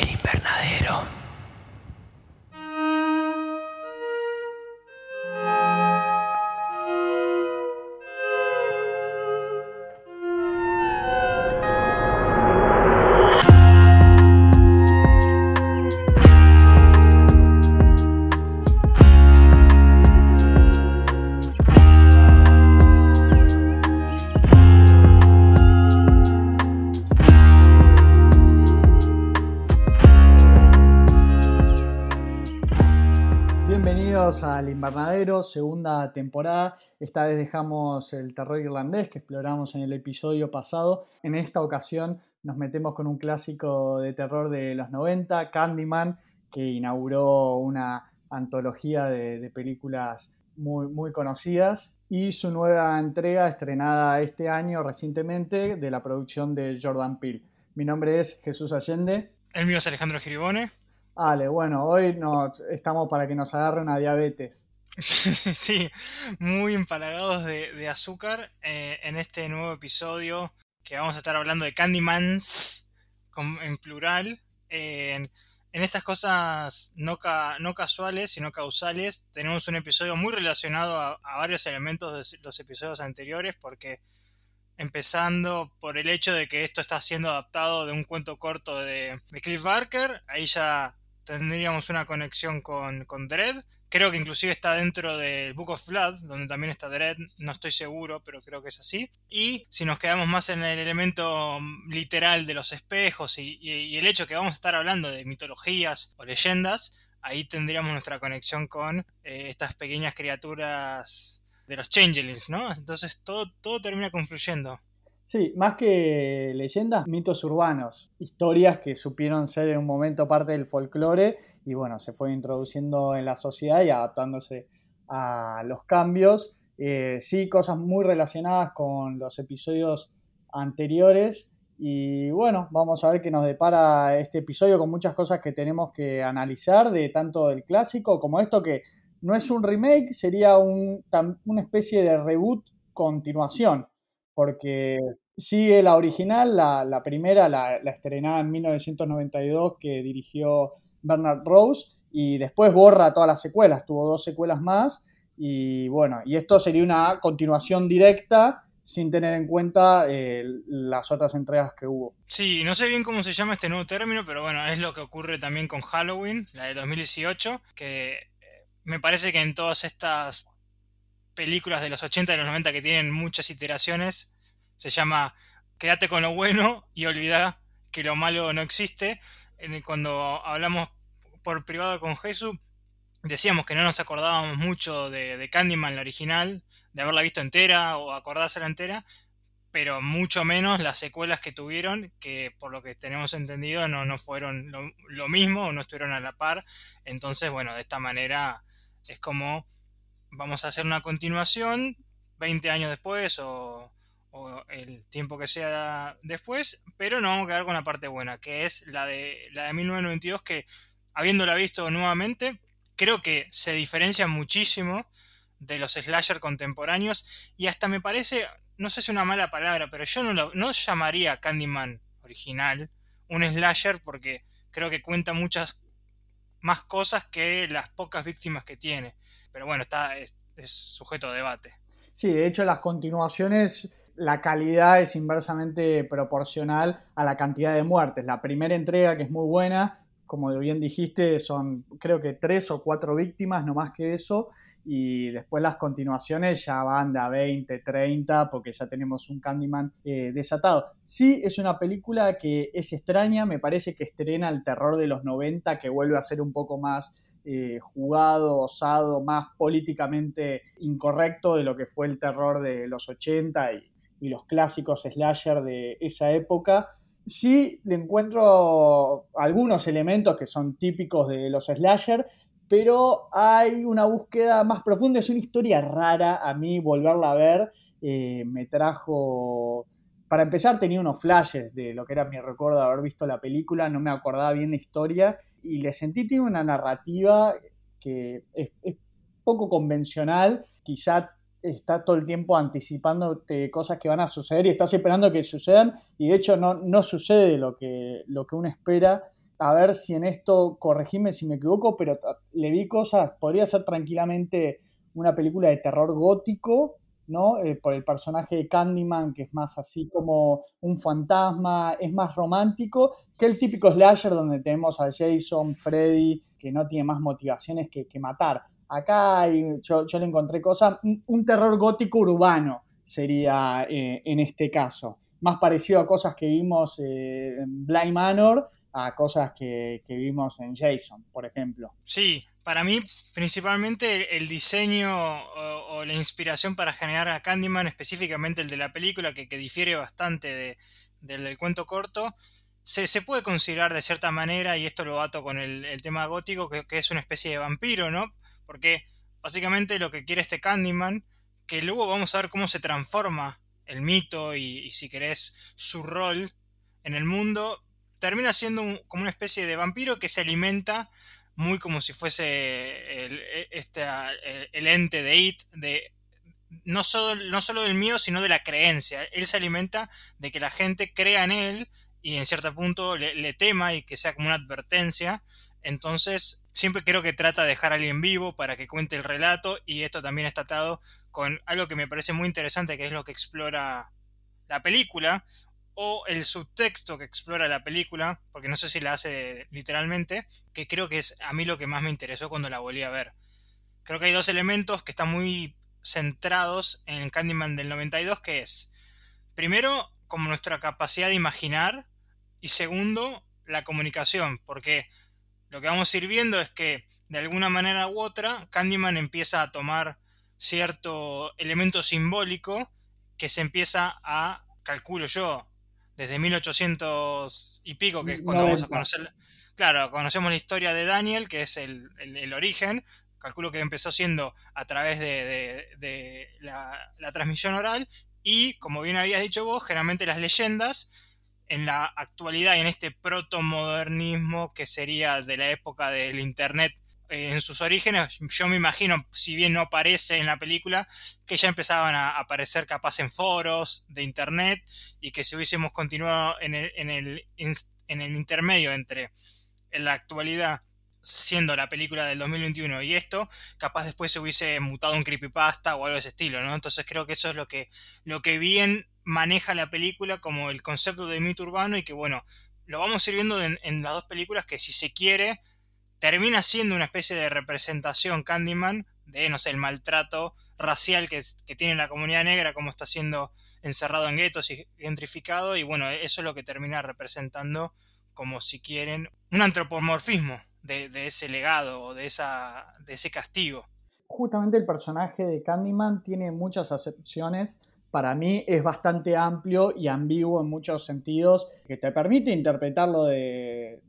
El invernadero. Segunda temporada. Esta vez dejamos el terror irlandés que exploramos en el episodio pasado. En esta ocasión nos metemos con un clásico de terror de los 90, Candyman, que inauguró una antología de, de películas muy, muy conocidas. Y su nueva entrega estrenada este año recientemente de la producción de Jordan Peele. Mi nombre es Jesús Allende. El mío es Alejandro Giribone. Ale, bueno, hoy nos, estamos para que nos agarre una diabetes. sí, muy empalagados de, azúcar eh, en este nuevo episodio que vamos a estar hablando de Candymans con, en plural. En, estas cosas no, no casuales, sino causales, tenemos un episodio muy relacionado a, a varios elementos de los episodios anteriores porque empezando por el hecho de que esto está siendo adaptado de un cuento corto de, de Cliff Barker, ahí ya tendríamos una conexión con, con Dredd. Creo que inclusive está dentro del Book of Blood, donde también está Dredd, no estoy seguro, pero creo que es así. Y si nos quedamos más en el elemento literal de los espejos y, y, y el hecho que vamos a estar hablando de mitologías o leyendas, ahí tendríamos nuestra conexión con eh, estas pequeñas criaturas de los changelings, ¿no? Entonces todo, todo termina confluyendo. Sí, más que leyendas, mitos urbanos, historias que supieron ser en un momento parte del folclore y bueno, se fue introduciendo en la sociedad y adaptándose a los cambios. Eh, sí, cosas muy relacionadas con los episodios anteriores y bueno, vamos a ver qué nos depara este episodio con muchas cosas que tenemos que analizar de tanto del clásico como esto que no es un remake, sería un, una especie de reboot continuación porque sigue la original, la, primera, la, estrenada en 1992 que dirigió Bernard Rose y después borra todas las secuelas, tuvo dos secuelas más y bueno, y esto sería una continuación directa sin tener en cuenta eh, las otras entregas que hubo. Sí, no sé bien cómo se llama este nuevo término, pero bueno, es lo que ocurre también con Halloween, la de 2018, que me parece que en todas estas películas de los 80 y los 90 que tienen muchas iteraciones, se llama Quédate con lo bueno y olvida que lo malo no existe. Cuando hablamos por privado con Jesús, decíamos que no nos acordábamos mucho de, Candyman, la original, de haberla visto entera o acordársela entera, pero mucho menos las secuelas que tuvieron, que por lo que tenemos entendido no, no fueron lo, lo mismo o no estuvieron a la par. Entonces, bueno, de esta manera es como vamos a hacer una continuación 20 años después o, o, el tiempo que sea después, pero nos vamos a quedar con la parte buena, que es la de, la de 1992, que habiéndola visto nuevamente, creo que se diferencia muchísimo de los slasher contemporáneos y hasta me parece, no sé si es una mala palabra, pero yo no, lo, no llamaría Candyman original un slasher porque creo que cuenta muchas más cosas que las pocas víctimas que tiene. Pero bueno, está, es, es sujeto a debate. Sí, de hecho las continuaciones la calidad es inversamente proporcional a la cantidad de muertes. La primera entrega, que es muy buena, como bien dijiste, son creo que tres o cuatro víctimas, no más que eso, y después las continuaciones ya van de a 20, 30, porque ya tenemos un Candyman eh, desatado. Sí, es una película que es extraña, me parece que estrena el terror de los 90, que vuelve a ser un poco más eh, jugado, osado, más políticamente incorrecto de lo que fue el terror de los 80 y, y los clásicos slasher de esa época. Sí le encuentro algunos elementos que son típicos de los slasher, pero hay una búsqueda más profunda, es una historia rara a mí volverla a ver, eh, me trajo... Para empezar tenía unos flashes de lo que era mi recuerdo de haber visto la película, no me acordaba bien la historia y le sentí tiene una narrativa que es, es poco convencional, quizá está todo el tiempo anticipándote cosas que van a suceder y estás esperando que sucedan y de hecho no, no sucede lo que, lo que uno espera a ver si en esto, corregime si me equivoco, pero le vi cosas, podría ser tranquilamente una película de terror gótico, ¿no? Eh, por el personaje de Candyman, que es más así como un fantasma, es más romántico que el típico slasher donde tenemos a Jason, Freddy, que no tiene más motivaciones que, matar. Acá yo, le encontré cosas, un, terror gótico urbano sería eh, en este caso, más parecido a cosas que vimos eh, en Blind Manor a cosas que, vimos en Jason, por ejemplo. Sí, para mí principalmente el diseño o, la inspiración para generar a Candyman, específicamente el de la película, que, difiere bastante del, cuento corto, se, puede considerar de cierta manera, y esto lo ato con el, tema gótico, que, es una especie de vampiro, ¿no? Porque básicamente lo que quiere este Candyman, que luego vamos a ver cómo se transforma el mito y, si querés su rol en el mundo, termina siendo como una especie de vampiro que se alimenta muy como si fuese el, e, este, el ente de It, de, no, solo, no solo del miedo, sino de la creencia. Él se alimenta de que la gente crea en él y en cierto punto le, tema y que sea como una advertencia. Entonces, siempre creo que trata de dejar a alguien vivo para que cuente el relato y esto también está atado con algo que me parece muy interesante, que es lo que explora la película, o el subtexto que explora la película, porque no sé si la hace literalmente, que creo que es a mí lo que más me interesó cuando la volví a ver. Creo que hay dos elementos que están muy centrados en Candyman del 92, que es, primero, como nuestra capacidad de imaginar, y segundo, la comunicación, porque lo que vamos a ir viendo es que, de alguna manera u otra, Candyman empieza a tomar cierto elemento simbólico que se empieza a, calculo yo, desde 1800 y pico, que es cuando vamos a conocer. Claro, conocemos la historia de Daniel, que es el, origen. Calculo que empezó siendo a través de, la, transmisión oral. Y, como bien habías dicho vos, generalmente las leyendas, en la actualidad y en este protomodernismo que sería de la época del Internet en sus orígenes, yo me imagino, si bien no aparece en la película, que ya empezaban a aparecer capaz en foros de internet y que si hubiésemos continuado en el, en el, en el intermedio entre la actualidad siendo la película del 2021 y esto, capaz después se hubiese mutado un creepypasta o algo de ese estilo, ¿no? Entonces creo que eso es lo que, lo que bien maneja la película como el concepto de mito urbano y que bueno, lo vamos a ir viendo en, las dos películas que si se quiere termina siendo una especie de representación Candyman de, no sé, el maltrato racial que, tiene la comunidad negra, como está siendo encerrado en guetos y gentrificado, y bueno, eso es lo que termina representando como si quieren un antropomorfismo de, ese legado o de, esa, de ese castigo. Justamente el personaje de Candyman tiene muchas acepciones para mí es bastante amplio y ambiguo en muchos sentidos, que te permite interpretarlo de,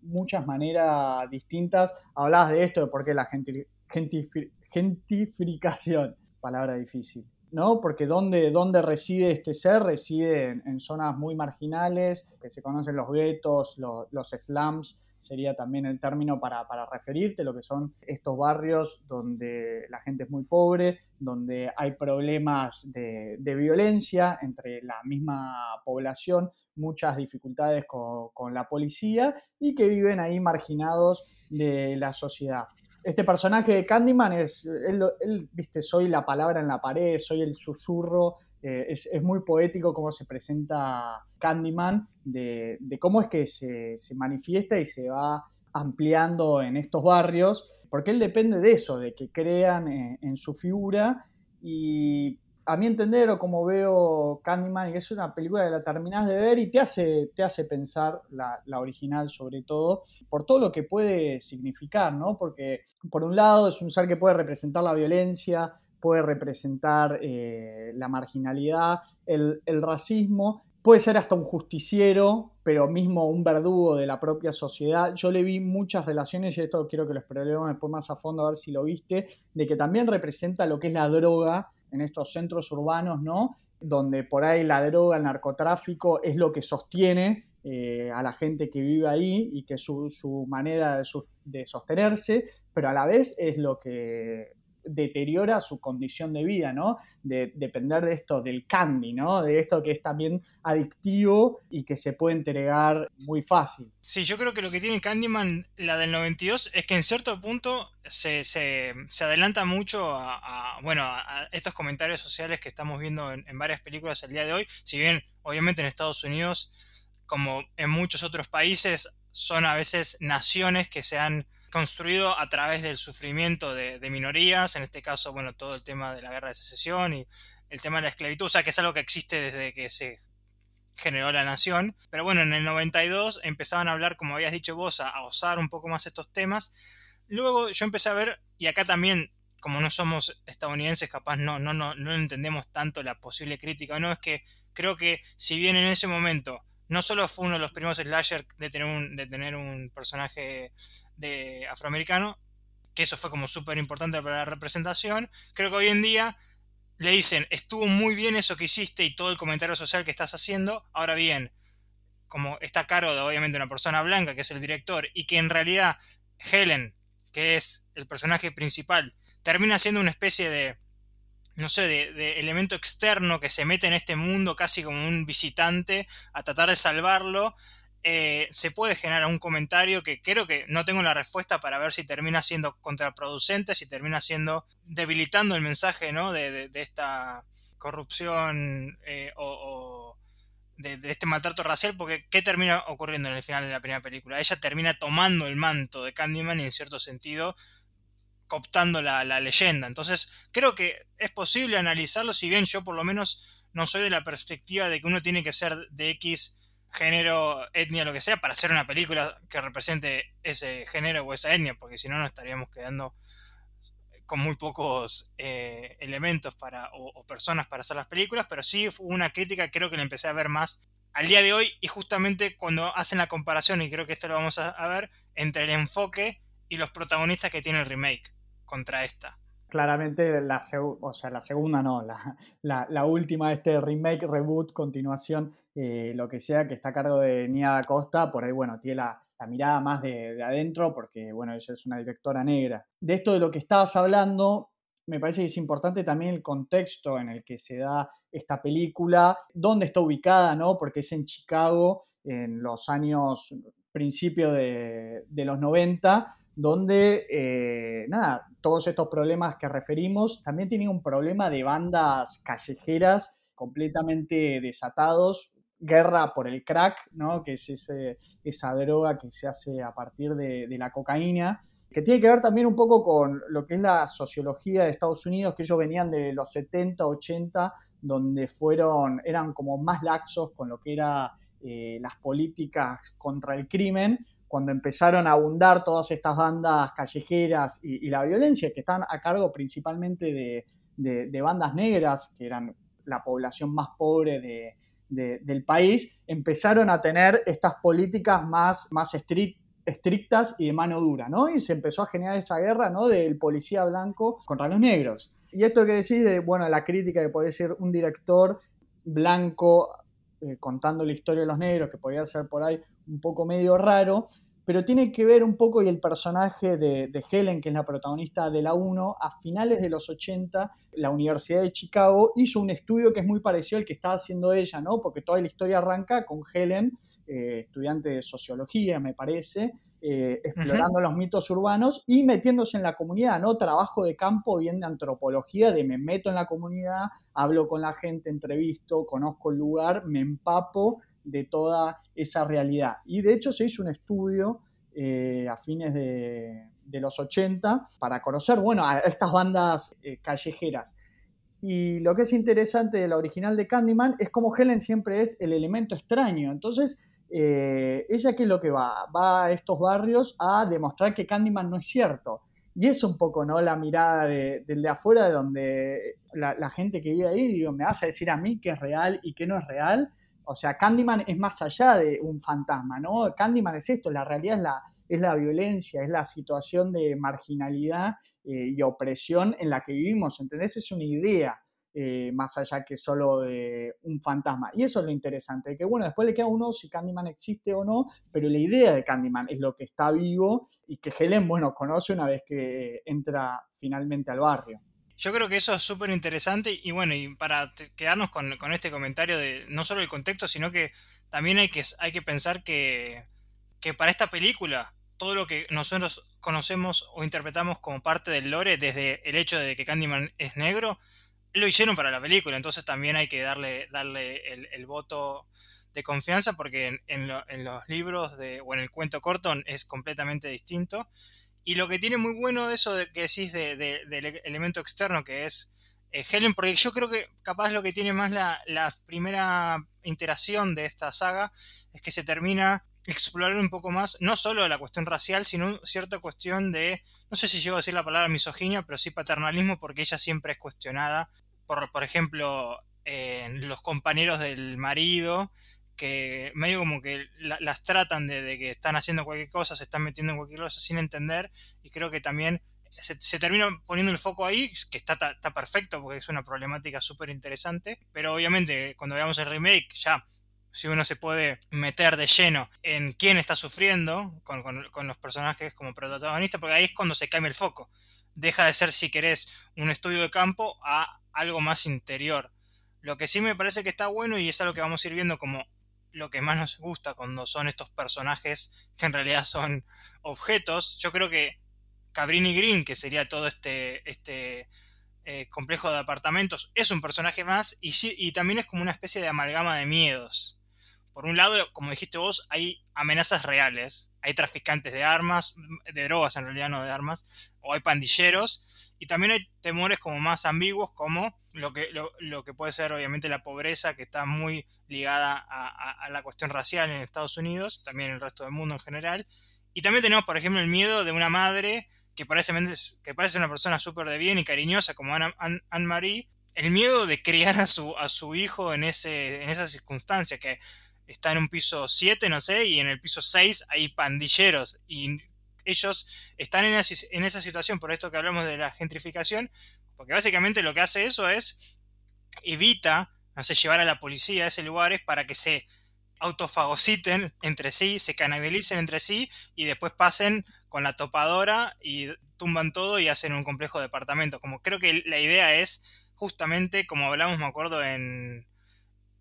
muchas maneras distintas. Hablabas de esto, de por qué la gentrificación, palabra difícil. ¿no? Porque donde reside este ser, reside en, zonas muy marginales, que se conocen los guetos, los slums, sería también el término para, referirte, lo que son estos barrios donde la gente es muy pobre, donde hay problemas de, violencia entre la misma población, muchas dificultades con, la policía y que viven ahí marginados de la sociedad este personaje de Candyman es, él, viste, soy la palabra en la pared, soy el susurro, eh, es, muy poético cómo se presenta Candyman, de, cómo es que se, manifiesta y se va ampliando en estos barrios, porque él depende de eso, de que crean en, en su figura y a mi entender, o como veo Candyman, es una película que la terminás de ver y te hace, te hace pensar, la, original sobre todo, por todo lo que puede significar, ¿no? Porque por un lado es un ser que puede representar la violencia, puede representar eh, la marginalidad, el, racismo, puede ser hasta un justiciero, pero mismo un verdugo de la propia sociedad. Yo le vi muchas relaciones, y esto quiero que lo exploremos después más a fondo a ver si lo viste, de que también representa lo que es la droga en estos centros urbanos, ¿no? Donde por ahí la droga, el narcotráfico es lo que sostiene eh, a la gente que vive ahí y que su, su manera de, sostenerse, pero a la vez es lo que deteriora su condición de vida, ¿no? De depender de esto, del candy, ¿no? De esto que es también adictivo y que se puede entregar muy fácil. Sí, yo creo que lo que tiene Candyman, la del 92, es que en cierto punto se, adelanta mucho a, bueno, estos comentarios sociales que estamos viendo en, en varias películas el día de hoy. Si bien, obviamente, en Estados Unidos, como en muchos otros países, son a veces naciones que se han construido a través del sufrimiento de, minorías, en este caso, bueno, todo el tema de la guerra de secesión y el tema de la esclavitud, o sea, que es algo que existe desde que se generó la nación. Pero bueno, en el 92 empezaban a hablar, como habías dicho vos, a, a osar un poco más estos temas. Luego yo empecé a ver, y acá también, como no somos estadounidenses, capaz no, no, no, no entendemos tanto la posible crítica, no, es que creo que si bien en ese momento no solo fue uno de los primeros slasher de tener un, de tener un personaje de afroamericano, que eso fue como súper importante para la representación, creo que hoy en día le dicen, estuvo muy bien eso que hiciste y todo el comentario social que estás haciendo, ahora bien, como está a cargo de obviamente una persona blanca, que es el director, y que en realidad Helen, que es el personaje principal, termina siendo una especie de no sé, de, elemento externo que se mete en este mundo casi como un visitante a tratar de salvarlo, eh, se puede generar un comentario que creo que no tengo la respuesta para ver si termina siendo contraproducente, si termina siendo debilitando el mensaje ¿no? de, esta corrupción eh, o, de, este maltrato racial, porque ¿qué termina ocurriendo en el final de la primera película? Ella termina tomando el manto de Candyman y en cierto sentido cooptando la, leyenda. Entonces, creo que es posible analizarlo, si bien yo por lo menos no soy de la perspectiva de que uno tiene que ser de X género, etnia, lo que sea, para hacer una película que represente ese género o esa etnia, porque si no nos estaríamos quedando con muy pocos eh, elementos para, o, personas para hacer las películas, pero sí fue una crítica creo que la empecé a ver más al día de hoy y justamente cuando hacen la comparación, y creo que esto lo vamos a ver, entre el enfoque y los protagonistas que tiene el remake contra esta. Claramente, la, o sea, la segunda no, la, la, última, este remake, reboot, continuación, eh, lo que sea, que está a cargo de Nia Costa, por ahí, bueno, tiene la, mirada más de, adentro, porque, bueno, ella es una directora negra. De esto de lo que estabas hablando, me parece que es importante también el contexto en el que se da esta película, dónde está ubicada, ¿no? Porque es en Chicago, en los años, principio de, de los 90, donde, eh, nada, todos estos problemas que referimos, también tienen un problema de bandas callejeras completamente desatados, guerra por el crack, ¿no? que es esa droga que se hace a partir de, la cocaína, que tiene que ver también un poco con lo que es la sociología de Estados Unidos, que ellos venían de los 70, 80, donde fueron, eran como más laxos con lo que eran eh, las políticas contra el crimen, cuando empezaron a abundar todas estas bandas callejeras y, la violencia, que están a cargo principalmente de, bandas negras, que eran la población más pobre del país, empezaron a tener estas políticas más, más estrictas y de mano dura, ¿no? Y se empezó a generar esa guerra, ¿no? Del policía blanco contra los negros. Y esto que decís de, bueno, la crítica que puede ser un director blanco eh, contando la historia de los negros, que podría ser por ahí un poco medio raro, pero tiene que ver un poco y el personaje de, Helen, que es la protagonista de la 1, a finales de los 80, la Universidad de Chicago hizo un estudio que es muy parecido al que estaba haciendo ella, ¿no? Porque toda la historia arranca con Helen, eh, estudiante de sociología, me parece, eh, explorando los mitos urbanos y metiéndose en la comunidad, ¿no? Trabajo de campo, bien de antropología, de me meto en la comunidad, hablo con la gente, entrevisto, conozco el lugar, me empapo de toda esa realidad. Y de hecho se hizo un estudio eh, a fines de, los 80 para conocer, bueno, a estas bandas eh, callejeras. Y lo que es interesante de la original de Candyman es como Helen siempre es el elemento extraño. Entonces, eh, ella qué es lo que va? Va a estos barrios a demostrar que Candyman no es cierto. Y es un poco, ¿no? La mirada del de, afuera, de donde la, gente que vive ahí, digo, me a decir a mí que es real y que no es real. O sea, Candyman es más allá de un fantasma, ¿no? Candyman es esto, la realidad es la, es la violencia, es la situación de marginalidad eh, y opresión en la que vivimos, ¿entendés? Es una idea. eh, más allá que solo de un fantasma. Y eso es lo interesante, que bueno, después le queda uno si Candyman existe o no, pero la idea de Candyman es lo que está vivo y que Helen, bueno, conoce una vez que entra finalmente al barrio. Yo creo que eso es súper interesante y bueno, y para quedarnos con, este comentario de no solo el contexto, sino que también hay que, hay que pensar que, que para esta película todo lo que nosotros conocemos o interpretamos como parte del lore, desde el hecho de que Candyman es negro, lo hicieron para la película, entonces también hay que darle, darle el, voto de confianza porque en, los libros de, o en el cuento corto es completamente distinto. Y lo que tiene muy bueno de eso de, que decís de, del elemento externo que es eh, Helen, porque yo creo que capaz lo que tiene más la, la, primera interacción de esta saga es que se termina explorando un poco más, no solo la cuestión racial, sino cierta cuestión de, no sé si llego a decir la palabra misoginia, pero sí paternalismo, porque ella siempre es cuestionada por, por ejemplo, los compañeros del marido, que medio como que las tratan de, que están haciendo cualquier cosa, se están metiendo en cualquier cosa sin entender, y creo que también se, termina poniendo el foco ahí, que está, perfecto porque es una problemática súper interesante, pero obviamente cuando veamos el remake ya si uno se puede meter de lleno en quién está sufriendo con, con, los personajes como protagonistas, porque ahí es cuando se cambia el foco. Deja de ser, si querés, un estudio de campo a algo más interior. Lo que sí me parece que está bueno y es algo que vamos a ir viendo como lo que más nos gusta cuando son estos personajes que en realidad son objetos. Yo creo que Cabrini Green, que sería todo este, este eh, complejo de apartamentos, es un personaje más y, y también es como una especie de amalgama de miedos. Por un lado, como dijiste vos, hay amenazas reales. Hay traficantes de armas, de drogas en realidad, no de armas, o hay pandilleros. Y también hay temores como más ambiguos, como lo que, lo, que puede ser obviamente la pobreza, que está muy ligada a, la cuestión racial en Estados Unidos, también en el resto del mundo en general. Y también tenemos, por ejemplo, el miedo de una madre que parece, que parece una persona súper de bien y cariñosa como Anne-Marie, el miedo de criar a su, a su hijo en, ese, en esa circunstancia, que está en un piso 7, no sé, y en el piso 6 hay pandilleros y ellos están en esa, situación, por esto que hablamos de la gentrificación, porque básicamente lo que hace eso es evita, no sé, llevar a la policía a ese lugares para que se autofagociten entre sí, se canabalicen entre sí y después pasen con la topadora y tumban todo y hacen un complejo de departamentos. Como creo que la idea es justamente, como hablamos, me acuerdo, en,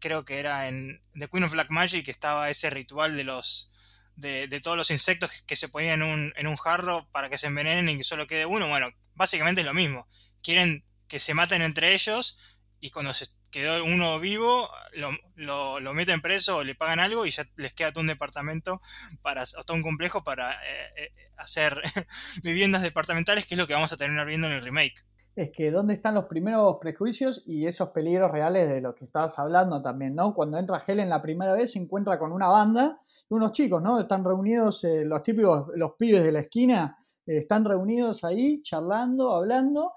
creo que era en The Queen of Black Magic, que estaba ese ritual de los de, todos los insectos que se ponían en un, en un jarro para que se envenenen y que solo quede uno. Bueno, básicamente es lo mismo. Quieren que se maten entre ellos y cuando se quedó uno vivo, lo, lo, meten preso o le pagan algo y ya les queda todo un departamento para, o todo un complejo para eh, eh, hacer viviendas departamentales, que es lo que vamos a terminar viendo en el remake es que dónde están los primeros prejuicios y esos peligros reales de los que estabas hablando también, ¿no? Cuando entra Helen la primera vez se encuentra con una banda unos chicos, ¿no? Están reunidos, eh, los típicos, los pibes de la esquina, eh, están reunidos ahí charlando, hablando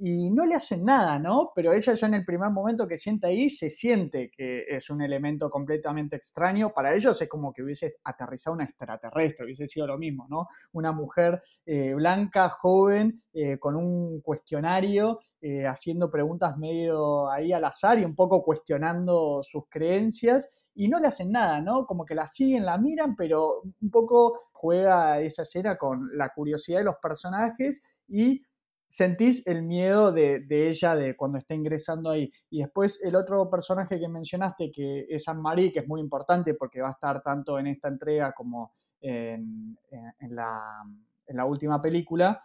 y no le hacen nada, ¿no? Pero ella ya en el primer momento que sienta ahí se siente que es un elemento completamente extraño. Para ellos es como que hubiese aterrizado una extraterrestre, hubiese sido lo mismo, ¿no? Una mujer eh, blanca, joven, eh, con un cuestionario, eh, haciendo preguntas medio ahí al azar y un poco cuestionando sus creencias. Y no le hacen nada, ¿no? Como que la siguen, la miran, pero un poco juega esa escena con la curiosidad de los personajes y sentís el miedo de, ella de cuando está ingresando ahí. Y después el otro personaje que mencionaste, que es Anne-Marie, que es muy importante porque va a estar tanto en esta entrega como en, la, última película,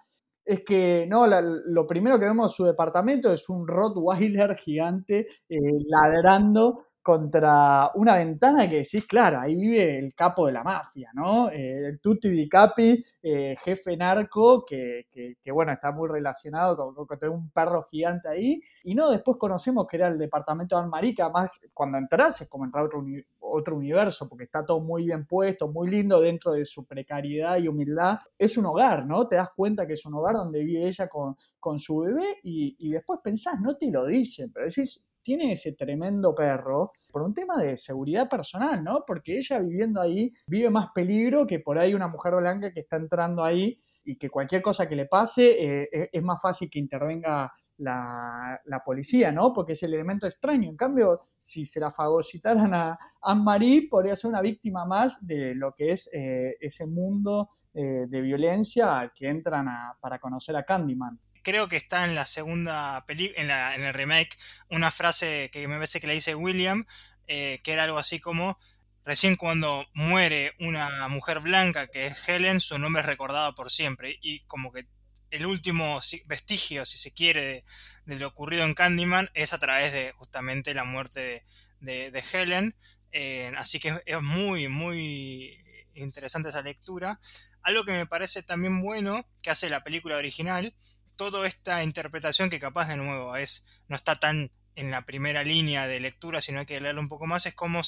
es que no, lo primero que vemos en su departamento es un Rottweiler gigante eh, ladrando contra una ventana que decís, claro, ahí vive el capo de la mafia, ¿no? Eh, el Tutti di Capi, eh, jefe narco, que, bueno, está muy relacionado con, con, un perro gigante ahí. Y no, después conocemos que era el departamento de Almarica, más cuando entras es como entrar a otro, otro universo, porque está todo muy bien puesto, muy lindo dentro de su precariedad y humildad. Es un hogar, ¿no? Te das cuenta que es un hogar donde vive ella con, con su bebé y, y después pensás, no te lo dicen, pero decís, tiene ese tremendo perro por un tema de seguridad personal, ¿no? Porque ella viviendo ahí vive más peligro que por ahí una mujer blanca que está entrando ahí y que cualquier cosa que le pase eh, es más fácil que intervenga la, policía, ¿no? Porque es el elemento extraño. En cambio, si se la fagocitaran a Anne-Marie, podría ser una víctima más de lo que es eh, ese mundo eh, de violencia que entran para conocer a Candyman creo que está en la segunda película, en, el remake, una frase que me parece que le dice William, eh, que era algo así como, recién cuando muere una mujer blanca que es Helen, su nombre es recordado por siempre. Y como que el último vestigio, si se quiere, de, lo ocurrido en Candyman es a través de justamente la muerte de, Helen. Eh, así que es muy, muy interesante esa lectura. Algo que me parece también bueno que hace la película original toda esta interpretación que capaz de nuevo es no está tan en la primera línea de lectura, sino hay que leerlo un poco más, es como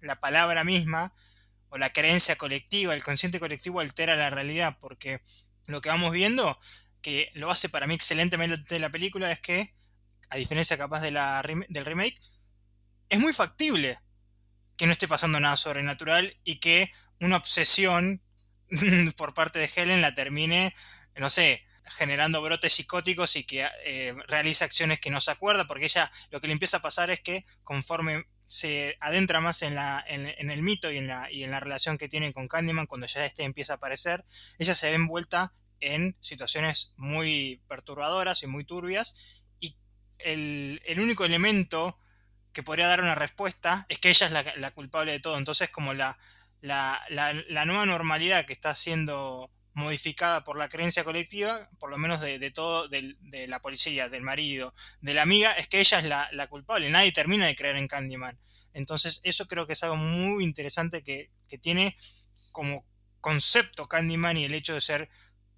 la palabra misma o la creencia colectiva, el consciente colectivo altera la realidad, porque lo que vamos viendo, que lo hace para mí excelentemente la película, es que, a diferencia capaz de la, del remake, es muy factible que no esté pasando nada sobrenatural y que una obsesión por parte de Helen la termine, no sé, generando brotes psicóticos y que eh, realiza acciones que no se acuerda, porque ella lo que le empieza a pasar es que conforme se adentra más en, la, en, el mito y en, la, y en la relación que tiene con Candyman, cuando ya este empieza a aparecer, ella se ve envuelta en situaciones muy perturbadoras y muy turbias, y el, único elemento que podría dar una respuesta es que ella es la, la culpable de todo, entonces como la, la, la nueva normalidad que está haciendo modificada por la creencia colectiva, por lo menos de, todo, de, la policía, del marido, de la amiga, es que ella es la, culpable. Nadie termina de creer en Candyman. Entonces, eso creo que es algo muy interesante que, tiene como concepto Candyman y el hecho de ser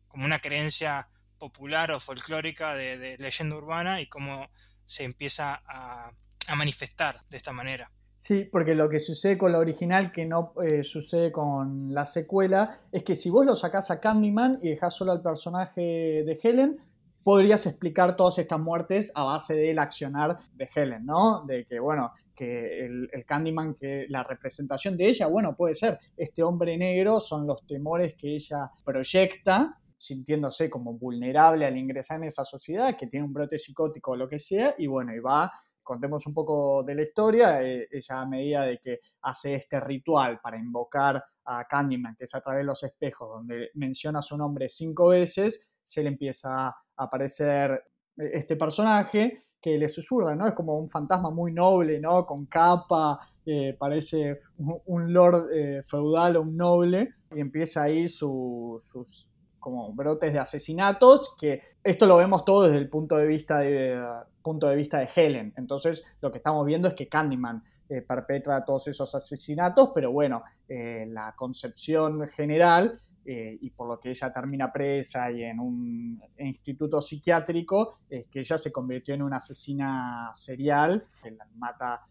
como una creencia popular o folclórica de, leyenda urbana y cómo se empieza a manifestar de esta manera. Sí, porque lo que sucede con la original que no eh, sucede con la secuela es que si vos lo sacás a Candyman y dejás solo al personaje de Helen, podrías explicar todas estas muertes a base del accionar de Helen, ¿no? De que, bueno, que el, el, Candyman, que la representación de ella, bueno, puede ser este hombre negro, son los temores que ella proyecta sintiéndose como vulnerable al ingresar en esa sociedad, que tiene un brote psicótico o lo que sea, y bueno, y va contemos un poco de la historia, eh, ella a medida de que hace este ritual para invocar a Candyman, que es a través de los espejos, donde menciona su nombre cinco veces, se le empieza a aparecer eh, este personaje que le susurra, ¿no? Es como un fantasma muy noble, ¿no? Con capa, eh, parece un, lord feudal o un noble, y empieza ahí sus como brotes de asesinatos, que esto lo vemos todo desde el punto de vista de, punto de, vista de Helen. Entonces, lo que estamos viendo es que Candyman eh, perpetra todos esos asesinatos, pero bueno, eh, la concepción general, eh, y por lo que ella termina presa y en un instituto psiquiátrico, es que ella se convirtió en una asesina serial, mata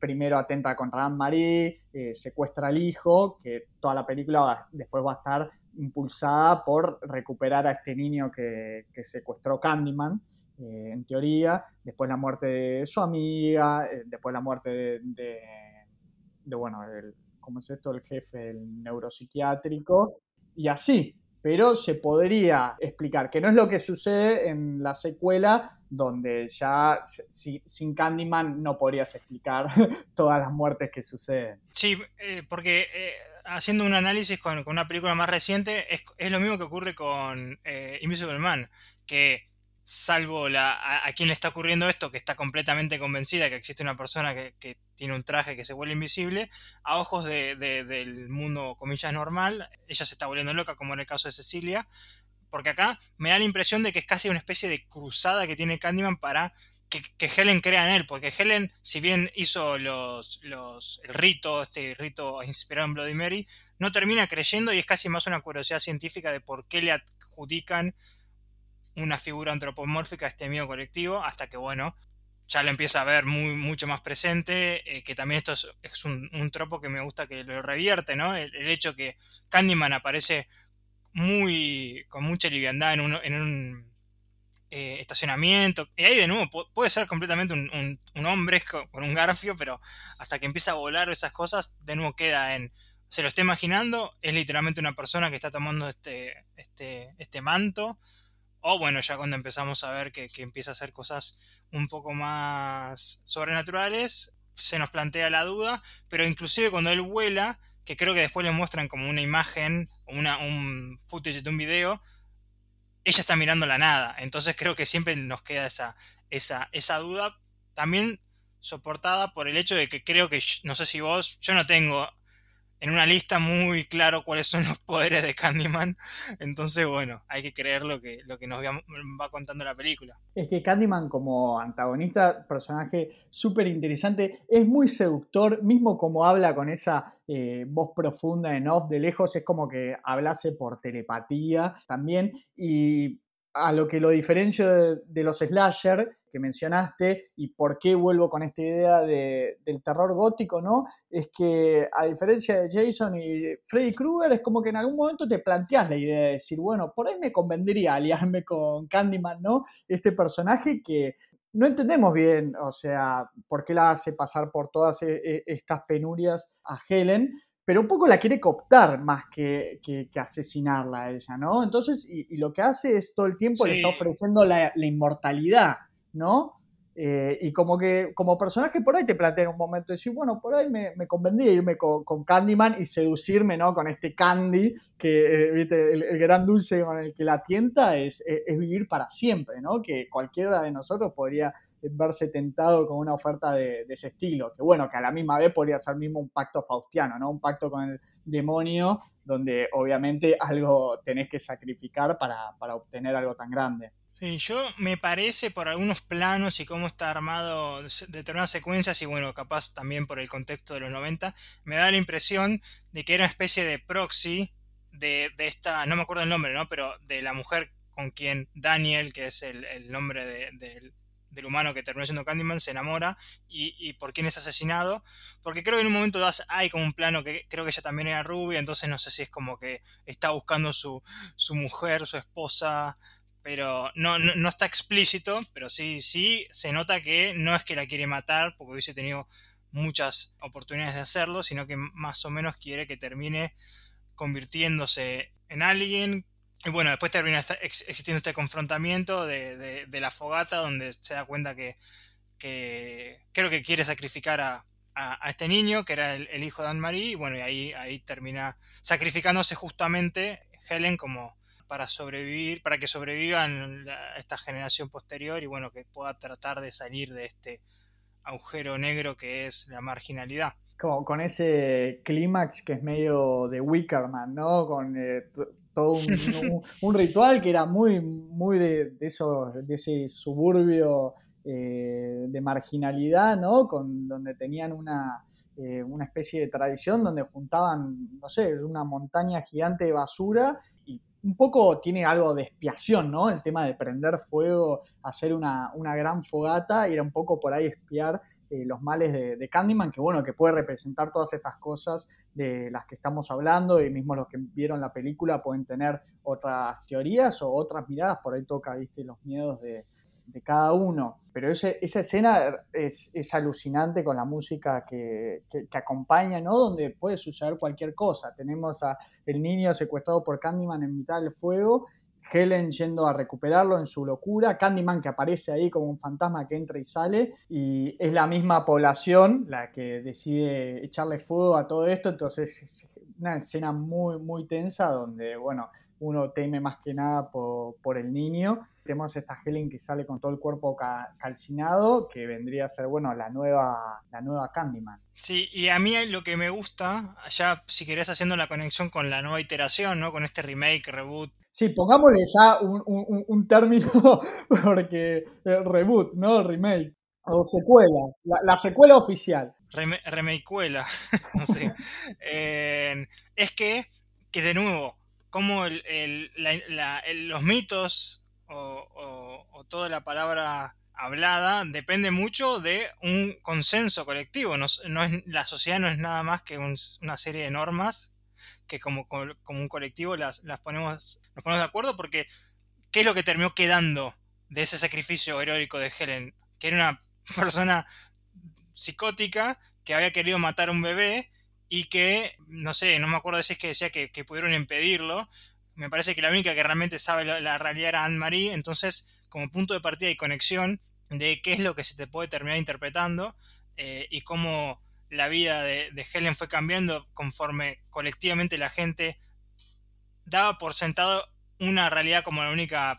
primero atenta contra Anne-Marie, secuestra al hijo, que toda la película después va a estar impulsada por recuperar a este niño que, secuestró Candyman, eh, en teoría, después la muerte de su amiga, eh, después la muerte de, bueno, el, ¿cómo es esto? El jefe del neuropsiquiátrico, y así. Pero se podría explicar, que no es lo que sucede en la secuela, donde ya sin Candyman no podrías explicar todas las muertes que suceden. Sí, eh, porque haciendo un análisis con, una película más reciente, es, lo mismo que ocurre con eh, Invisible Man, que salvo la, a, quien le está ocurriendo esto, que está completamente convencida que existe una persona que, tiene un traje que se vuelve invisible, a ojos del mundo, comillas, normal, ella se está volviendo loca, como en el caso de Cecilia, porque acá me da la impresión de que es casi una especie de cruzada que tiene Candyman para que, Helen crea en él, porque Helen, si bien hizo los, los, el rito, este rito inspirado en Bloody Mary, no termina creyendo y es casi más una curiosidad científica de por qué le adjudican una figura antropomórfica a este miedo colectivo, hasta que, bueno, ya lo empieza a ver muy, mucho más presente, eh, que también esto es, un, un, tropo que me gusta que lo revierte, ¿no? El, hecho que Candyman aparece muy con mucha liviandad en en un eh, estacionamiento. Y ahí de nuevo puede ser completamente un, hombre con, un garfio, pero hasta que empieza a volar esas cosas, de nuevo queda en. Se lo está imaginando, es literalmente una persona que está tomando este, este, este manto, O bueno, ya cuando empezamos a ver que, que empieza a hacer cosas un poco más sobrenaturales, se nos plantea la duda, pero inclusive cuando él vuela, que creo que después le muestran como una imagen, una, un footage de un video, ella está mirando la nada. Entonces creo que siempre nos queda esa, esa, esa duda. También soportada por el hecho de que creo que, no sé si vos, yo no tengo en una lista muy claro cuáles son los poderes de Candyman. Entonces, bueno, hay que creer lo que, lo que nos va contando la película. Es que Candyman como antagonista, personaje súper interesante, es muy seductor, mismo como habla con esa eh, voz profunda en off de lejos, es como que hablase por telepatía también. Y a lo que lo diferencio de, los slasher que mencionaste y por qué vuelvo con esta idea del terror gótico, ¿no? Es que a diferencia de Jason y Freddy Krueger, es como que en algún momento te planteas la idea de decir, bueno, por ahí me convendría aliarme con Candyman, ¿no? Este personaje que no entendemos bien, o sea, por qué la hace pasar por todas e, e, estas penurias a Helen, pero un poco la quiere cooptar más que, que, asesinarla a ella, ¿no? Entonces, y, lo que hace es todo el tiempo le está ofreciendo la, la inmortalidad, ¿no? Eh, y como que como personaje por ahí te plantea en un momento decir, bueno, por ahí me, convendría irme con, Candyman y seducirme, ¿no? Con este Candy, que eh. El, gran dulce con el que la tienta es, es, vivir para siempre, ¿no? Que cualquiera de nosotros podría verse tentado con una oferta de, ese estilo, que bueno, que a la misma vez podría ser mismo un pacto faustiano, ¿no? Un pacto con el demonio, donde obviamente algo tenés que sacrificar para, para obtener algo tan grande. Sí, yo me parece por algunos planos y cómo está armado determinadas secuencias y bueno, capaz también por el contexto de los 90, me da la impresión de que era una especie de proxy de, esta, no me acuerdo el nombre, ¿no? Pero de la mujer con quien Daniel, que es el, nombre del humano que terminó siendo Candyman, se enamora y, por quién es asesinado. Porque creo que en un momento das, hay como un plano que creo que ella también era rubia, entonces no sé si es como que está buscando su, su mujer, su esposa, pero no, no, está explícito, pero sí, sí se nota que no es que la quiere matar porque hubiese tenido muchas oportunidades de hacerlo, sino que más o menos quiere que termine convirtiéndose en alguien. Y bueno, después termina existiendo este confrontamiento de, la fogata donde se da cuenta que, creo que quiere sacrificar a, este niño, que era el, hijo de Anne-Marie, y bueno, y ahí, ahí termina sacrificándose justamente Helen como, para sobrevivir, para que sobrevivan esta generación posterior y bueno, que pueda tratar de salir de este agujero negro que es la marginalidad. Como con ese clímax que es medio de Wickerman, ¿no? Con eh, todo un, ritual que era muy, muy de, eso, de ese suburbio eh, de marginalidad, ¿no? Con, donde tenían una, eh, una especie de tradición donde juntaban, no sé, una montaña gigante de basura y un poco tiene algo de expiación, ¿no? El tema de prender fuego, hacer una, gran fogata, ir un poco por ahí espiar eh, los males de, Candyman, que bueno, que puede representar todas estas cosas de las que estamos hablando, y mismo los que vieron la película pueden tener otras teorías o otras miradas, por ahí toca, viste, los miedos de, de cada uno. Pero ese, esa escena es, es, alucinante con la música que, que, acompaña, ¿no? Donde puede suceder cualquier cosa. Tenemos a el niño secuestrado por Candyman en mitad del fuego, Helen yendo a recuperarlo en su locura, Candyman que aparece ahí como un fantasma que entra y sale, y es la misma población la que decide echarle fuego a todo esto, entonces es una escena muy, muy tensa donde, bueno, uno teme más que nada por, el niño. Tenemos esta Helen que sale con todo el cuerpo calcinado, que vendría a ser, bueno, la nueva, la nueva Candyman. Sí, y a mí lo que me gusta, ya si querés haciendo la conexión con la nueva iteración, ¿no? Con este remake, reboot. Sí, pongámosle ya un, término, porque eh, reboot, ¿no? Remake. O secuela, la, secuela oficial. Remakecuela, no sé. Eh, es que, que de nuevo, como los mitos o, toda la palabra hablada depende mucho de un consenso colectivo. No, es, la sociedad no es nada más que una serie de normas que como, como un colectivo las, las, ponemos, nos ponemos de acuerdo porque ¿qué es lo que terminó quedando de ese sacrificio heroico de Helen? Que era una persona psicótica que había querido matar a un bebé y que, no sé, no me acuerdo si es que decía que, pudieron impedirlo, me parece que la única que realmente sabe la, realidad era Anne-Marie, entonces como punto de partida y conexión de qué es lo que se te puede terminar interpretando eh, y cómo la vida de, Helen fue cambiando conforme colectivamente la gente daba por sentado una realidad como la única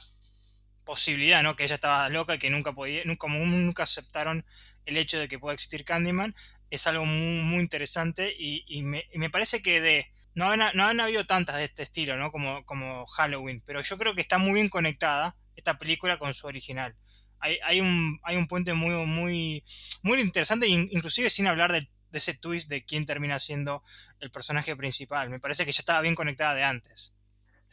posibilidad, ¿no? Que ella estaba loca y que nunca podía, como nunca aceptaron el hecho de que pueda existir Candyman, es algo muy, muy interesante y, me, parece que de no han, no han habido tantas de este estilo, ¿no? Como, como Halloween, pero yo creo que está muy bien conectada esta película con su original. Hay, hay, un, hay un puente muy, muy, muy interesante, inclusive sin hablar de ese twist de quién termina siendo el personaje principal. Me parece que ya estaba bien conectada de antes.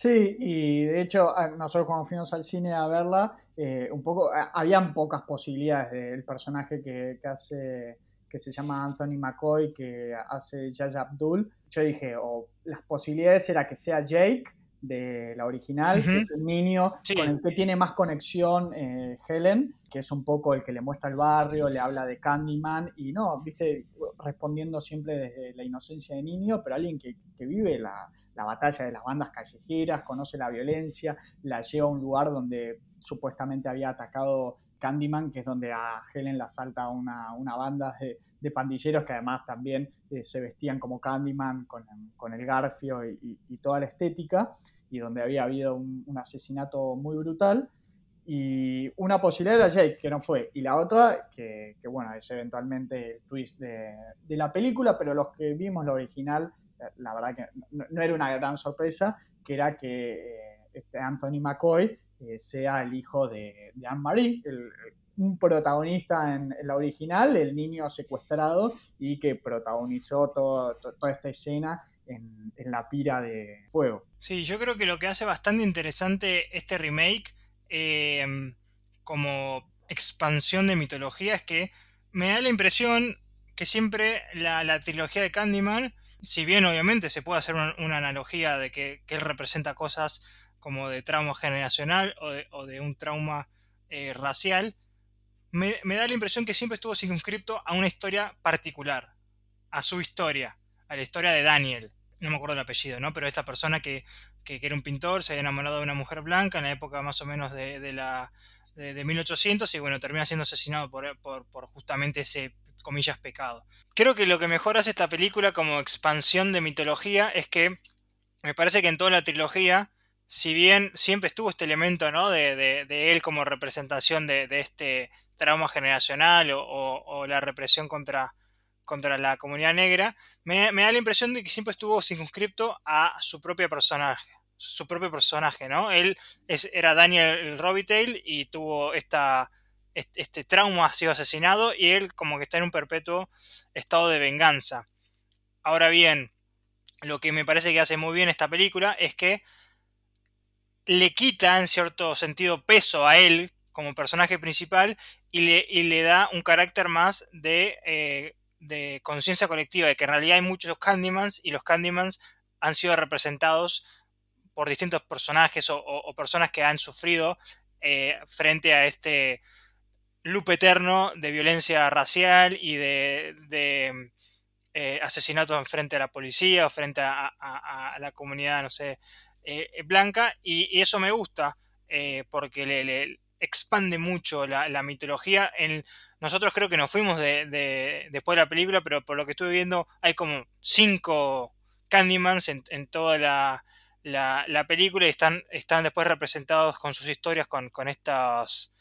Sí, y de hecho nosotros cuando fuimos al cine a verla, eh, un poco, habían pocas posibilidades del personaje que, hace, que se llama Anthony McCoy, que hace Yaya Abdul. Yo dije, o las posibilidades era que sea Jake de la original, que es el niño con el que tiene más conexión eh, Helen, que es un poco el que le muestra el barrio, le habla de Candyman, y no, viste, respondiendo siempre desde la inocencia de niño, pero alguien que, vive la, batalla de las bandas callejeras, conoce la violencia, la lleva a un lugar donde supuestamente había atacado Candyman, que es donde a Helen la salta una, una banda de, pandilleros que además también eh, se vestían como Candyman con, el garfio y, toda la estética, y donde había habido un, asesinato muy brutal. Y una posibilidad era Jake, que no fue, y la otra, que, bueno, es eventualmente el twist de, la película, pero los que vimos la original, la verdad que no, era una gran sorpresa, que era que eh, este Anthony McCoy eh, sea el hijo de, Anne-Marie, un protagonista en, la original, el niño secuestrado y que protagonizó toda esta escena en, la pira de fuego. Sí, yo creo que lo que hace bastante interesante este remake em, como expansión de mitología es que me da la impresión que siempre la, trilogía de Candyman, si bien obviamente se puede hacer una, analogía de que, que, él representa cosas como de trauma generacional o de, un trauma eh, racial, me, da la impresión que siempre estuvo circunscripto a una historia particular, a su historia, a la historia de Daniel. No me acuerdo el apellido, ¿no? Pero esta persona que, era un pintor, se había enamorado de una mujer blanca en la época más o menos de, la, de, 1800 y bueno, termina siendo asesinado por, por, justamente ese, comillas, pecado. Creo que lo que mejor hace esta película como expansión de mitología es que me parece que en toda la trilogía si bien siempre estuvo este elemento ¿no? de, él como representación de, este trauma generacional o, la represión contra, contra la comunidad negra, me, da la impresión de que siempre estuvo circunscripto a su propio personaje. Su propio personaje, ¿no? Él era Daniel Robitaille y tuvo esta, este, trauma, ha sido asesinado y él como que está en un perpetuo estado de venganza. Ahora bien, lo que me parece que hace muy bien esta película es que le quita en cierto sentido peso a él como personaje principal y le, le da un carácter más de, eh, de conciencia colectiva, de que en realidad hay muchos Candymans y los Candymans han sido representados por distintos personajes o, personas que han sufrido eh, frente a este loop eterno de violencia racial y de, de eh, asesinatos frente a la policía o frente a, a, la comunidad, no sé, eh, eh, blanca y, eso me gusta eh, porque le, expande mucho la, mitología. En, nosotros creo que nos fuimos de, después de la película, pero por lo que estuve viendo hay como cinco Candymans en, toda la, la, película y están, están después representados con sus historias con, con estas...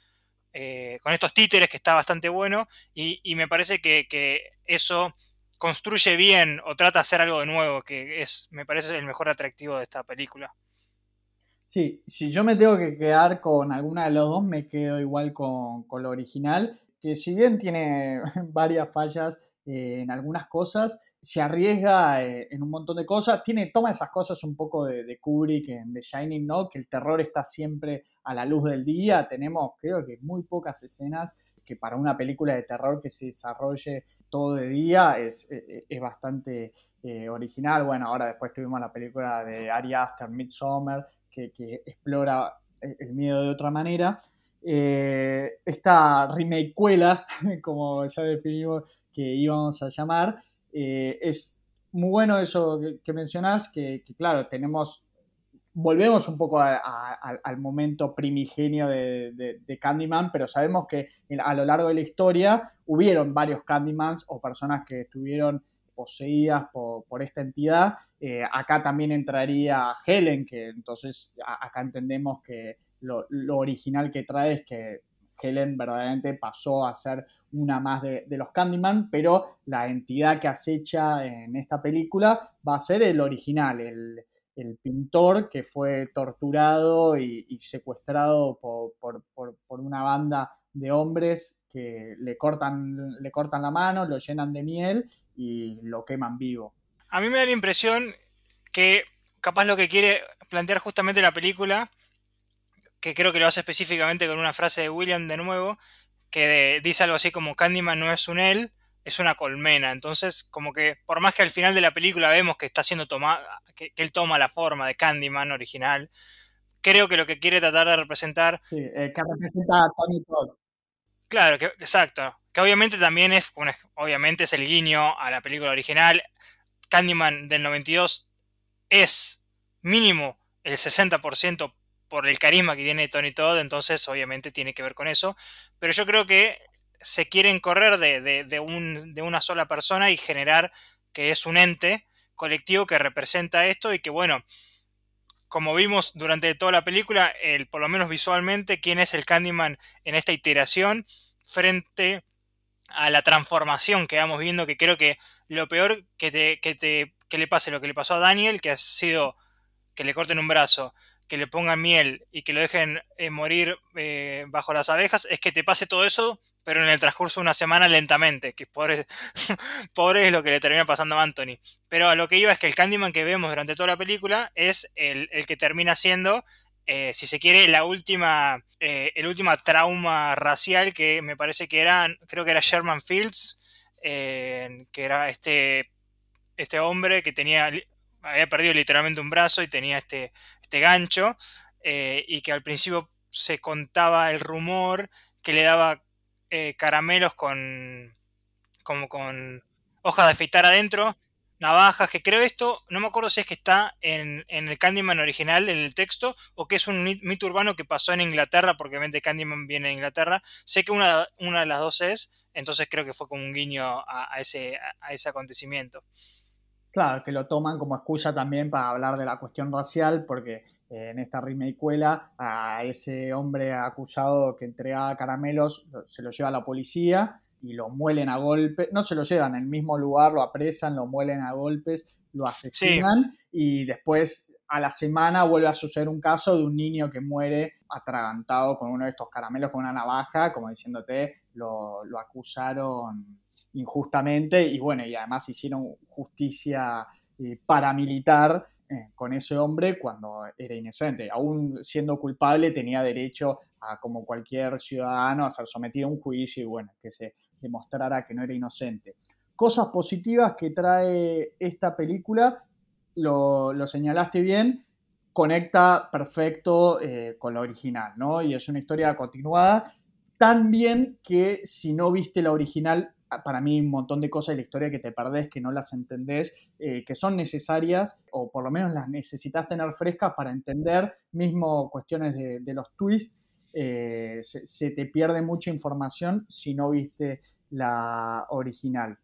con estos títeres que está bastante bueno y, me parece que, que, eso construye bien o trata de hacer algo de nuevo, que es, me parece, el mejor atractivo de esta película. Sí, si yo me tengo que quedar con alguna de los dos, me quedo igual con, con lo original, que si bien tiene varias fallas eh, en algunas cosas, se arriesga eh, en un montón de cosas, tiene, toma esas cosas un poco de, de, Kubrick en The Shining, ¿no? Que el terror está siempre a la luz del día, tenemos creo que muy pocas escenas que para una película de terror que se desarrolle todo de día es, e, e, bastante eh, original. Bueno, ahora después tuvimos la película de Ari Aster, Midsommar, que, explora el miedo de otra manera. Eh, esta remakecuela, como ya definimos que íbamos a llamar, eh, es muy bueno eso que, mencionás, que, claro, tenemos volvemos un poco al momento primigenio de, Candyman, pero sabemos que a lo largo de la historia hubieron varios Candymans o personas que estuvieron poseídas por, esta entidad. Eh, acá también entraría Helen, que entonces acá entendemos que lo, original que trae es que Helen verdaderamente pasó a ser una más de, los Candyman, pero la entidad que acecha en esta película va a ser el original, el, pintor que fue torturado y, secuestrado por, una banda de hombres que le cortan, le cortan la mano, lo llenan de miel y lo queman vivo. A mí me da la impresión que capaz lo que quiere plantear justamente la película, que creo que lo hace específicamente con una frase de William de nuevo, que dice algo así como Candyman no es un él, es una colmena. Entonces, como que por más que al final de la película vemos que está siendo tomado, que, él toma la forma de Candyman original, creo que lo que quiere tratar de representar. Sí, eh, que representa a Tony Todd. Claro, que, exacto que obviamente también es, obviamente es el guiño a la película original. Candyman del 92 es mínimo el 60% por el carisma que tiene Tony Todd, entonces obviamente tiene que ver con eso. Pero yo creo que se quieren correr de, un, de una sola persona y generar que es un ente colectivo que representa esto y que bueno, como vimos durante toda la película, el, por lo menos visualmente, quién es el Candyman en esta iteración frente a la transformación que vamos viendo, que creo que lo peor que, te, que, te, que le pase lo que le pasó a Daniel, que ha sido que le corten un brazo, que le pongan miel y que lo dejen eh, morir eh, bajo las abejas, es que te pase todo eso, pero en el transcurso de una semana lentamente, que pobre, pobre es lo que le termina pasando a Anthony. Pero a lo que iba es que el Candyman que vemos durante toda la película es el, que termina siendo eh, si se quiere, la última, el último trauma racial que me parece que era, creo que era Sherman Fields, que era este, este hombre que tenía, había perdido literalmente un brazo y tenía este, este gancho, y que al principio se contaba el rumor que le daba caramelos con, como con hojas de afeitar adentro, navajas, que creo esto, no me acuerdo si es que está en, el Candyman original, en el texto, o que es un mito urbano que pasó en Inglaterra, porque obviamente Candyman viene de Inglaterra. Sé que una, una de las dos es, entonces creo que fue como un guiño a, ese, a ese acontecimiento. Claro, que lo toman como excusa también para hablar de la cuestión racial, porque eh, en esta remakecuela a ese hombre acusado que entregaba caramelos se lo lleva a la policía y lo muelen a golpes, no se lo llevan en el mismo lugar, lo apresan, lo muelen a golpes, lo asesinan y después a la semana vuelve a suceder un caso de un niño que muere atragantado con uno de estos caramelos con una navaja, como diciéndote, lo, acusaron injustamente y bueno, y además hicieron justicia eh, paramilitar eh, con ese hombre cuando era inocente. Aún siendo culpable tenía derecho a, como cualquier ciudadano, a ser sometido a un juicio y bueno, que se demostrara que no era inocente. Cosas positivas que trae esta película, lo, señalaste bien, conecta perfecto eh, con la original, ¿no? Y es una historia continuada, tan bien que si no viste la original para mí un montón de cosas de la historia que te perdés, que no las entendés, eh, que son necesarias o por lo menos las necesitas tener frescas para entender, mismo cuestiones de, los twists, eh, se, te pierde mucha información si no viste la original.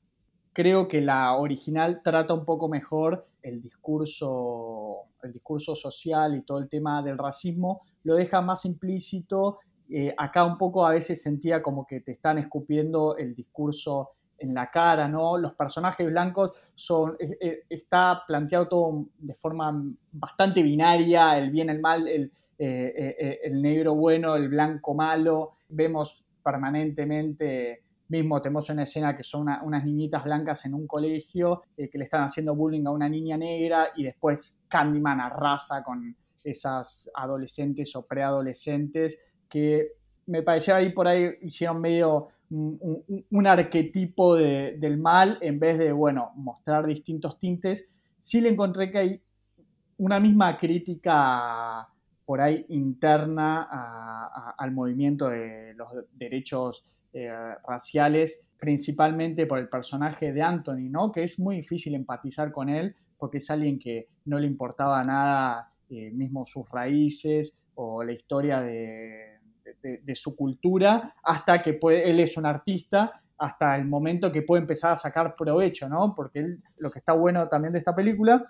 Creo que la original trata un poco mejor el discurso, el discurso social y todo el tema del racismo, lo deja más implícito eh, acá un poco a veces sentía como que te están escupiendo el discurso en la cara, ¿no? Los personajes blancos son, eh, eh, está planteado todo de forma bastante binaria, el bien, el mal, el, el negro bueno, el blanco malo. Vemos permanentemente, mismo tenemos una escena que son unas niñitas blancas en un colegio que le están haciendo bullying a una niña negra y después Candyman arrasa con esas adolescentes o preadolescentes que me parecía ahí por ahí hicieron medio un, arquetipo del mal en vez de, bueno, mostrar distintos tintes. Sí le encontré que hay una misma crítica por ahí interna al movimiento de los derechos eh, raciales, principalmente por el personaje de Anthony, ¿no? Que es muy difícil empatizar con él porque es alguien que no le importaba nada eh, mismo sus raíces o la historia de, su cultura, hasta que él es un artista, hasta el momento que puede empezar a sacar provecho, ¿no? Porque lo que está bueno también de esta película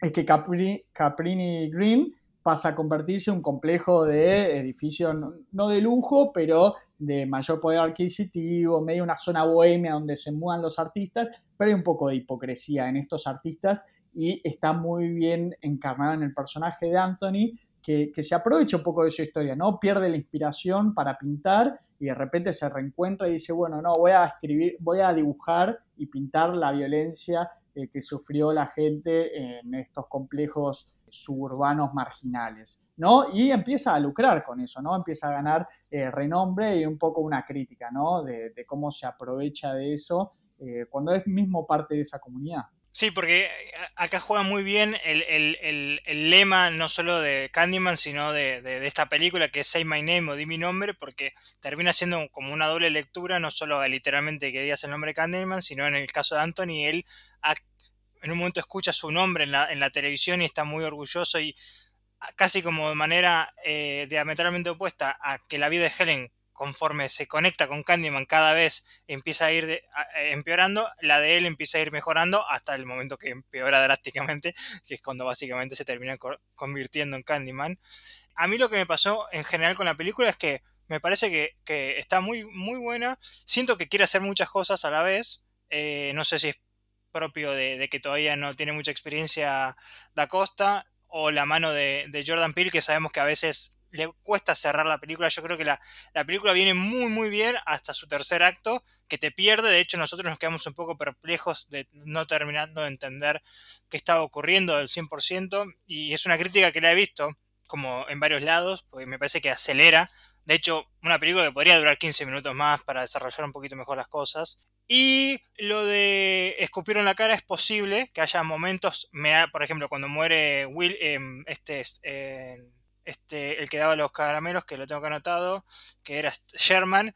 es que Capri, Caprini Green pasa a convertirse en un complejo de edificios, no de lujo, pero de mayor poder adquisitivo, medio una zona bohemia donde se muevan los artistas, pero hay un poco de hipocresía en estos artistas y está muy bien encarnado en el personaje de Anthony, que, que, se aprovecha un poco de su historia, ¿no? Pierde la inspiración para pintar y de repente se reencuentra y dice, bueno, no, voy a escribir, voy a dibujar y pintar la violencia eh, que sufrió la gente en estos complejos suburbanos marginales, ¿no? Y empieza a lucrar con eso, ¿no? Empieza a ganar eh, renombre y un poco una crítica, ¿no? De, cómo se aprovecha de eso eh, cuando es mismo parte de esa comunidad. Sí, porque acá juega muy bien el, lema no solo de Candyman, sino de, esta película que es Say My Name o Di mi nombre, porque termina siendo como una doble lectura, no solo literalmente que digas el nombre de Candyman, sino en el caso de Anthony, él en un momento escucha su nombre en la, en la, televisión y está muy orgulloso y casi como de manera eh, diametralmente opuesta a que la vida de Helen conforme se conecta con Candyman cada vez empieza a ir eh, empeorando, la de él empieza a ir mejorando hasta el momento que empeora drásticamente, que es cuando básicamente se termina convirtiendo en Candyman. A mí lo que me pasó en general con la película es que me parece que, está muy, muy buena. Siento que quiere hacer muchas cosas a la vez. Eh, no sé si es propio de, que todavía no tiene mucha experiencia Da Costa o la mano de, de Jordan Peele, que sabemos que a veces le cuesta cerrar la película. Yo creo que la, película viene muy, muy bien hasta su tercer acto, que te pierde. De hecho, nosotros nos quedamos un poco perplejos de no terminando de entender qué estaba ocurriendo del 100%. Y es una crítica que la he visto como en varios lados, porque me parece que acelera. De hecho, una película que podría durar 15 minutos más para desarrollar un poquito mejor las cosas. Y lo de escupir en la cara es posible que haya momentos, me por ejemplo, cuando muere Will, em, este, eh, este, el que daba los caramelos, que lo tengo que anotado, que era Sherman.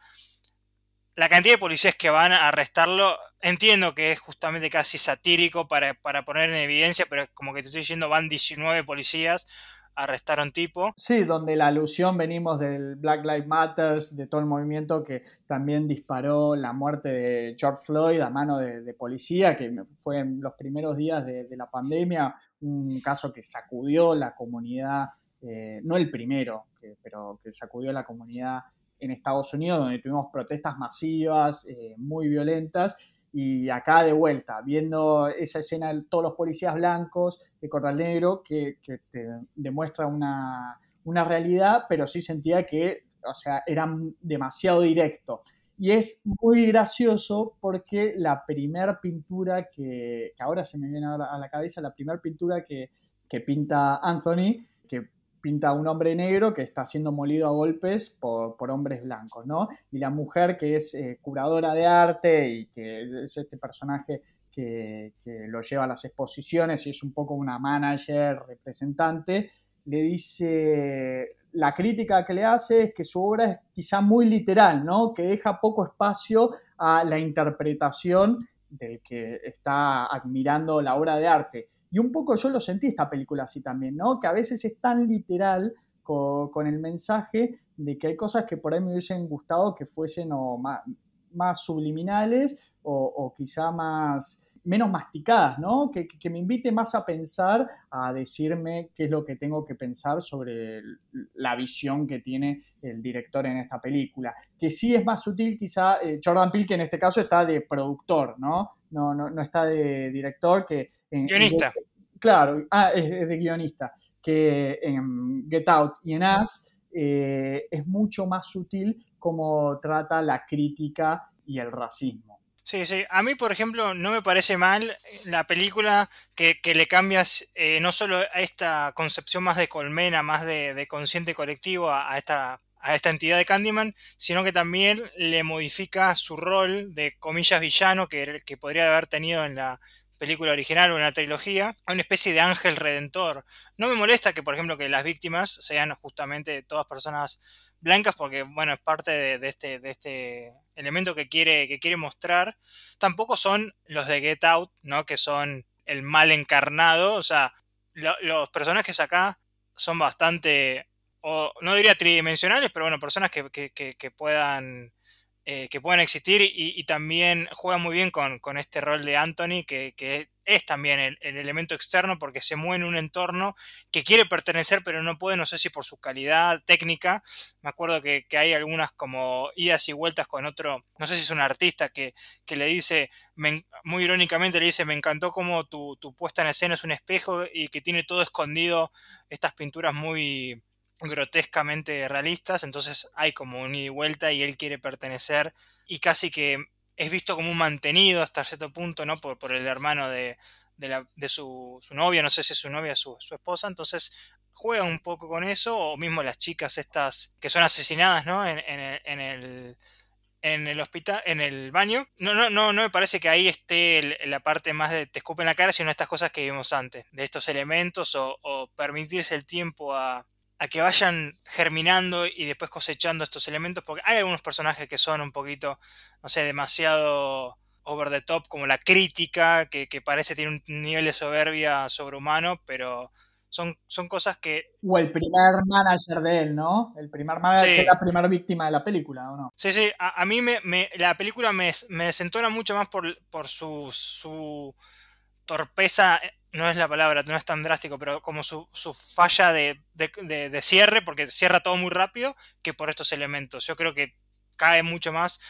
La cantidad de policías que van a arrestarlo, entiendo que es justamente casi satírico para, poner en evidencia, pero como que te estoy diciendo, van 19 policías a arrestar a un tipo. Sí, donde la alusión venimos del Black Lives Matter, de todo el movimiento que también disparó la muerte de George Floyd a mano de, policía, que fue en los primeros días de la pandemia, un caso que sacudió la comunidad eh, no el primero, pero que sacudió a la comunidad en Estados Unidos, donde tuvimos protestas masivas, eh, muy violentas, y acá de vuelta, viendo esa escena de todos los policías blancos de Corral Negro, que, te demuestra una, realidad, pero sí sentía que, o sea, eran demasiado directo. Y es muy gracioso porque la primera pintura que, ahora se me viene a la, cabeza, la primera pintura que, que pinta Anthony, que pinta a un hombre negro que está siendo molido a golpes por, hombres blancos, ¿no? Y la mujer que es eh, curadora de arte y que es este personaje que, lo lleva a las exposiciones y es un poco una manager, representante, le dice, la crítica que le hace es que su obra es quizá muy literal, ¿no? Que deja poco espacio a la interpretación del que está admirando la obra de arte. Y un poco yo lo sentí esta película así también, ¿no? Que a veces es tan literal con, el mensaje de que hay cosas que por ahí me hubiesen gustado que fuesen o más, subliminales o, quizá más menos masticadas, ¿no? Que, me invite más a pensar, a decirme qué es lo que tengo que pensar sobre la visión que tiene el director en esta película. Que sí es más sutil quizá, eh, Jordan Peele que en este caso está de productor, ¿no? no, no, no está de director. que Guionista. claro, ah, es, de guionista. Que en Get Out y en Us eh, es mucho más sutil como trata la crítica y el racismo. Sí, sí. A mí, por ejemplo, no me parece mal la película que, le cambias eh, no solo a esta concepción más de colmena, más de, consciente colectivo, a, esta a esta entidad de Candyman, sino que también le modifica su rol de comillas villano que, que podría haber tenido en la película original o en la trilogía, a una especie de ángel redentor. No me molesta que, por ejemplo, que las víctimas sean justamente todas personas blancas, porque, bueno, es parte de, este, de este elemento que quiere, que quiere mostrar. Tampoco son los de Get Out, ¿no? Que son el mal encarnado, o sea, los personajes acá son bastante, o no diría tridimensionales, pero bueno, personas que, que puedan eh, que puedan existir y, también juega muy bien con, este rol de Anthony, que, es también el, elemento externo porque se mueve en un entorno que quiere pertenecer pero no puede, no sé si por su calidad técnica. Me acuerdo que, hay algunas como idas y vueltas con otro, no sé si es un artista que, le dice, muy irónicamente le dice, me encantó como tu puesta en escena es un espejo y que tiene todo escondido, estas pinturas muy grotescamente realistas, entonces hay como un ida y vuelta y él quiere pertenecer y casi que es visto como un mantenido hasta cierto punto, ¿no? Por, por el hermano de, de, su, su, novia, no sé si es su novia o su, su, esposa, entonces juega un poco con eso, o mismo las chicas estas que son asesinadas, ¿no? En, en, el, en el en el hospital, en el baño. No, no, no, no me parece que ahí esté la parte más de te escupen la cara, sino estas cosas que vimos antes, de estos elementos o, o permitirse el tiempo a, a que vayan germinando y después cosechando estos elementos, porque hay algunos personajes que son un poquito, no sé, demasiado over the top, como la crítica, que, parece tener un nivel de soberbia sobrehumano, pero son, son cosas que... O el primer manager de él, ¿no? El primer manager que es la primera víctima de la película, ¿o no? Sí, sí, a, mí me, la película me, me desentona mucho más por, por su, su torpeza no es la palabra, no es tan drástico, pero como su, falla de, cierre, porque cierra todo muy rápido, que por estos elementos. Yo creo que cae mucho más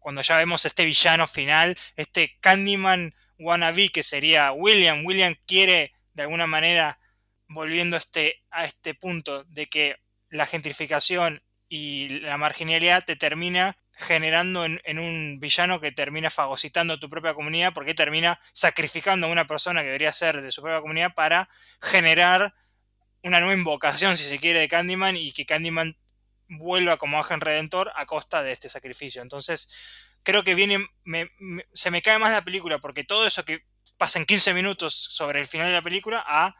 cuando ya vemos este villano final, este Candyman wannabe que sería William. William quiere, de alguna manera, volviendo este, a este punto de que la gentrificación y la marginalidad te termina generando en, un villano que termina fagocitando tu propia comunidad porque termina sacrificando a una persona que debería ser de su propia comunidad para generar una nueva invocación, si se quiere, de Candyman y que Candyman vuelva como ángel redentor a costa de este sacrificio. Entonces, creo que viene, se me cae más la película porque todo eso que pasa en 15 minutos sobre el final de la película a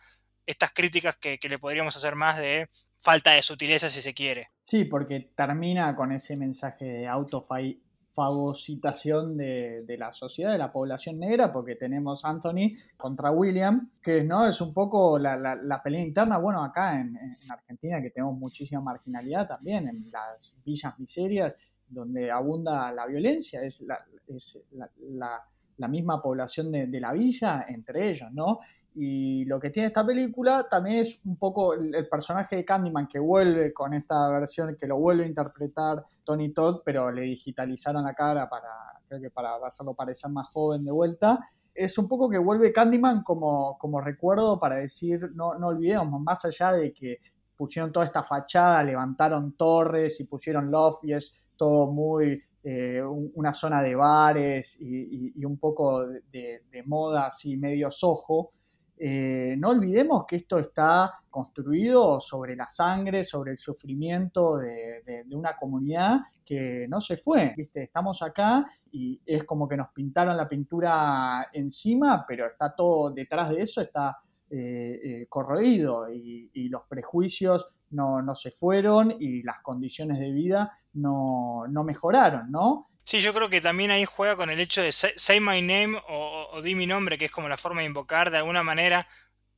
estas críticas que le podríamos hacer más de falta de sutileza si se quiere. Sí, porque termina con ese mensaje de autofagocitación de, de, la sociedad, de la población negra, porque tenemos Anthony contra William, que no es un poco la, la, pelea interna, bueno, acá en, Argentina que tenemos muchísima marginalidad también, en las villas miserias, donde abunda la violencia, la, es la misma población de, la villa entre ellos, ¿no? Y lo que tiene esta película también es un poco el, personaje de Candyman que vuelve con esta versión, que lo vuelve a interpretar Tony Todd, pero le digitalizaron la cara para, creo que para hacerlo parecer más joven de vuelta. Es un poco que vuelve Candyman como, como recuerdo para decir, no, no olvidemos, más allá de que pusieron toda esta fachada, levantaron torres y pusieron loft y es todo muy eh, una zona de bares y, un poco de, de, moda así medio sojo. Eh, no olvidemos que esto está construido sobre la sangre, sobre el sufrimiento de, una comunidad que no se fue. ¿viste? Estamos acá y es como que nos pintaron la pintura encima, pero está todo detrás de eso, está eh, eh, corroído y, los prejuicios no, se fueron y las condiciones de vida no, no mejoraron, ¿no? Sí, yo creo que también ahí juega con el hecho de say, my name o, di mi nombre, que es como la forma de invocar, de alguna manera,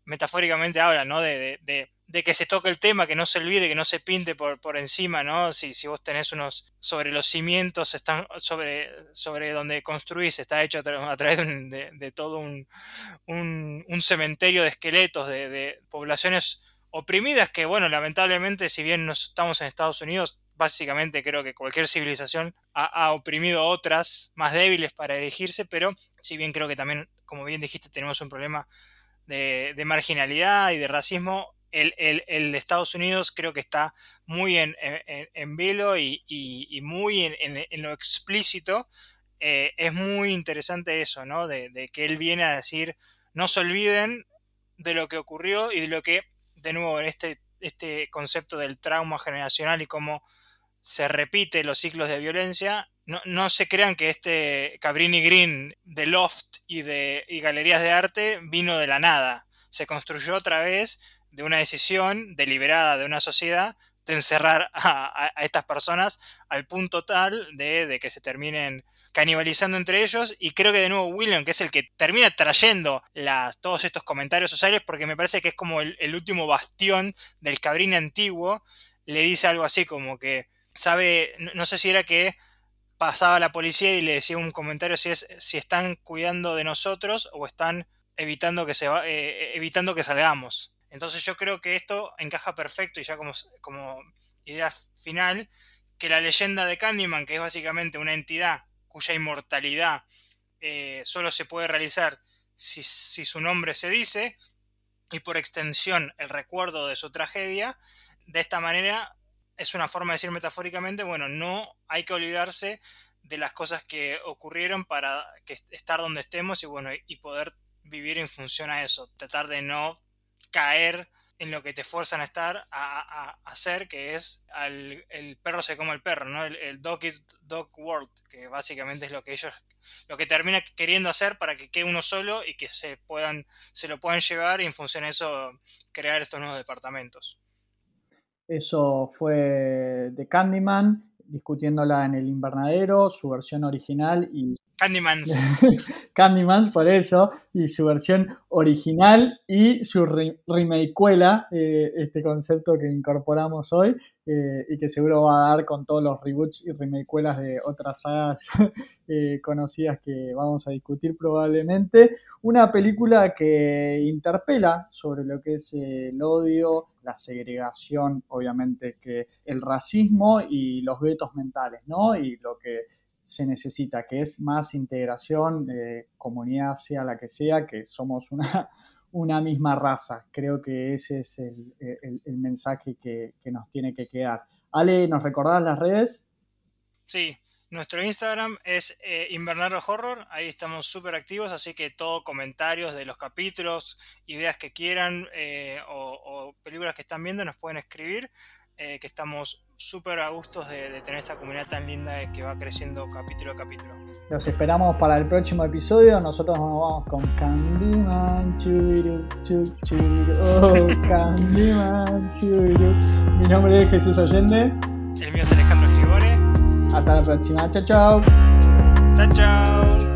metafóricamente habla, ¿no? De, de, que se toque el tema, que no se olvide, que no se pinte por, por encima, ¿no? Si, si vos tenés unos sobre los cimientos, están sobre, sobre donde construís, está hecho a, través de, todo un, un, un, cementerio de esqueletos, de, poblaciones oprimidas que, bueno, lamentablemente, si bien no estamos en Estados Unidos, básicamente creo que cualquier civilización ha, oprimido otras más débiles para erigirse, pero si bien creo que también, como bien dijiste, tenemos un problema de, marginalidad y de racismo, el, de Estados Unidos creo que está muy en, velo y, muy en, lo explícito. Eh, es muy interesante eso, ¿no? De, de que él viene a decir, no se olviden de lo que ocurrió y de lo que, de nuevo, en este, este concepto del trauma generacional y cómo se repite los ciclos de violencia. No, se crean que este Cabrini Green de Loft y de galerías de arte vino de la nada. Se construyó otra vez de una decisión deliberada de una sociedad de encerrar a, estas personas al punto tal de, que se terminen canibalizando entre ellos. Y creo que de nuevo William, que es el que termina trayendo las, todos estos comentarios sociales, porque me parece que es como el, último bastión del cabrín antiguo, le dice algo así como que, sabe, no, sé si era que pasaba la policía y le decía un comentario si es si están cuidando de nosotros o están evitando que se va, eh, evitando que salgamos. Entonces yo creo que esto encaja perfecto y ya como, como idea final, que la leyenda de Candyman, que es básicamente una entidad cuya inmortalidad eh, solo se puede realizar si, su nombre se dice, y por extensión el recuerdo de su tragedia, de esta manera es una forma de decir metafóricamente, bueno, no hay que olvidarse de las cosas que ocurrieron para que estar donde estemos y bueno, y poder vivir en función a eso, tratar de no caer en lo que te fuerzan a estar, a, hacer, que es el perro se come el perro, ¿no? El, dog is dog world, que básicamente es lo que ellos, lo que termina queriendo hacer para que quede uno solo y que se puedan, se lo puedan llevar y en función de eso crear estos nuevos departamentos. Eso fue de Candyman, discutiéndola en el invernadero, su versión original y Candymans. Candymans, por eso, y su versión original y su remakecuela, eh, este concepto que incorporamos hoy eh, y que seguro va a dar con todos los reboots y remakecuelas de otras sagas eh, conocidas que vamos a discutir probablemente. Una película que interpela sobre lo que es el odio, la segregación, obviamente que el racismo y los vetos mentales, ¿no? Y lo que se necesita, que es más integración, de comunidad sea la que sea, que somos una, una misma raza. Creo que ese es el, mensaje que, nos tiene que quedar. Ale, ¿nos recordás las redes? Sí, nuestro Instagram es eh, Horror, ahí estamos súper activos, así que todo comentarios de los capítulos, ideas que quieran eh, o películas que están viendo nos pueden escribir. Eh, que estamos súper a gustos de, tener esta comunidad tan linda que va creciendo capítulo a capítulo. Los esperamos para el próximo episodio. Nosotros nos vamos con Candyman, churiru, churiru, oh, Candyman, churiru. Mi nombre es Jesús Allende. El mío es Alejandro Escribore. Hasta la próxima. Chao, chao. Chao, chao.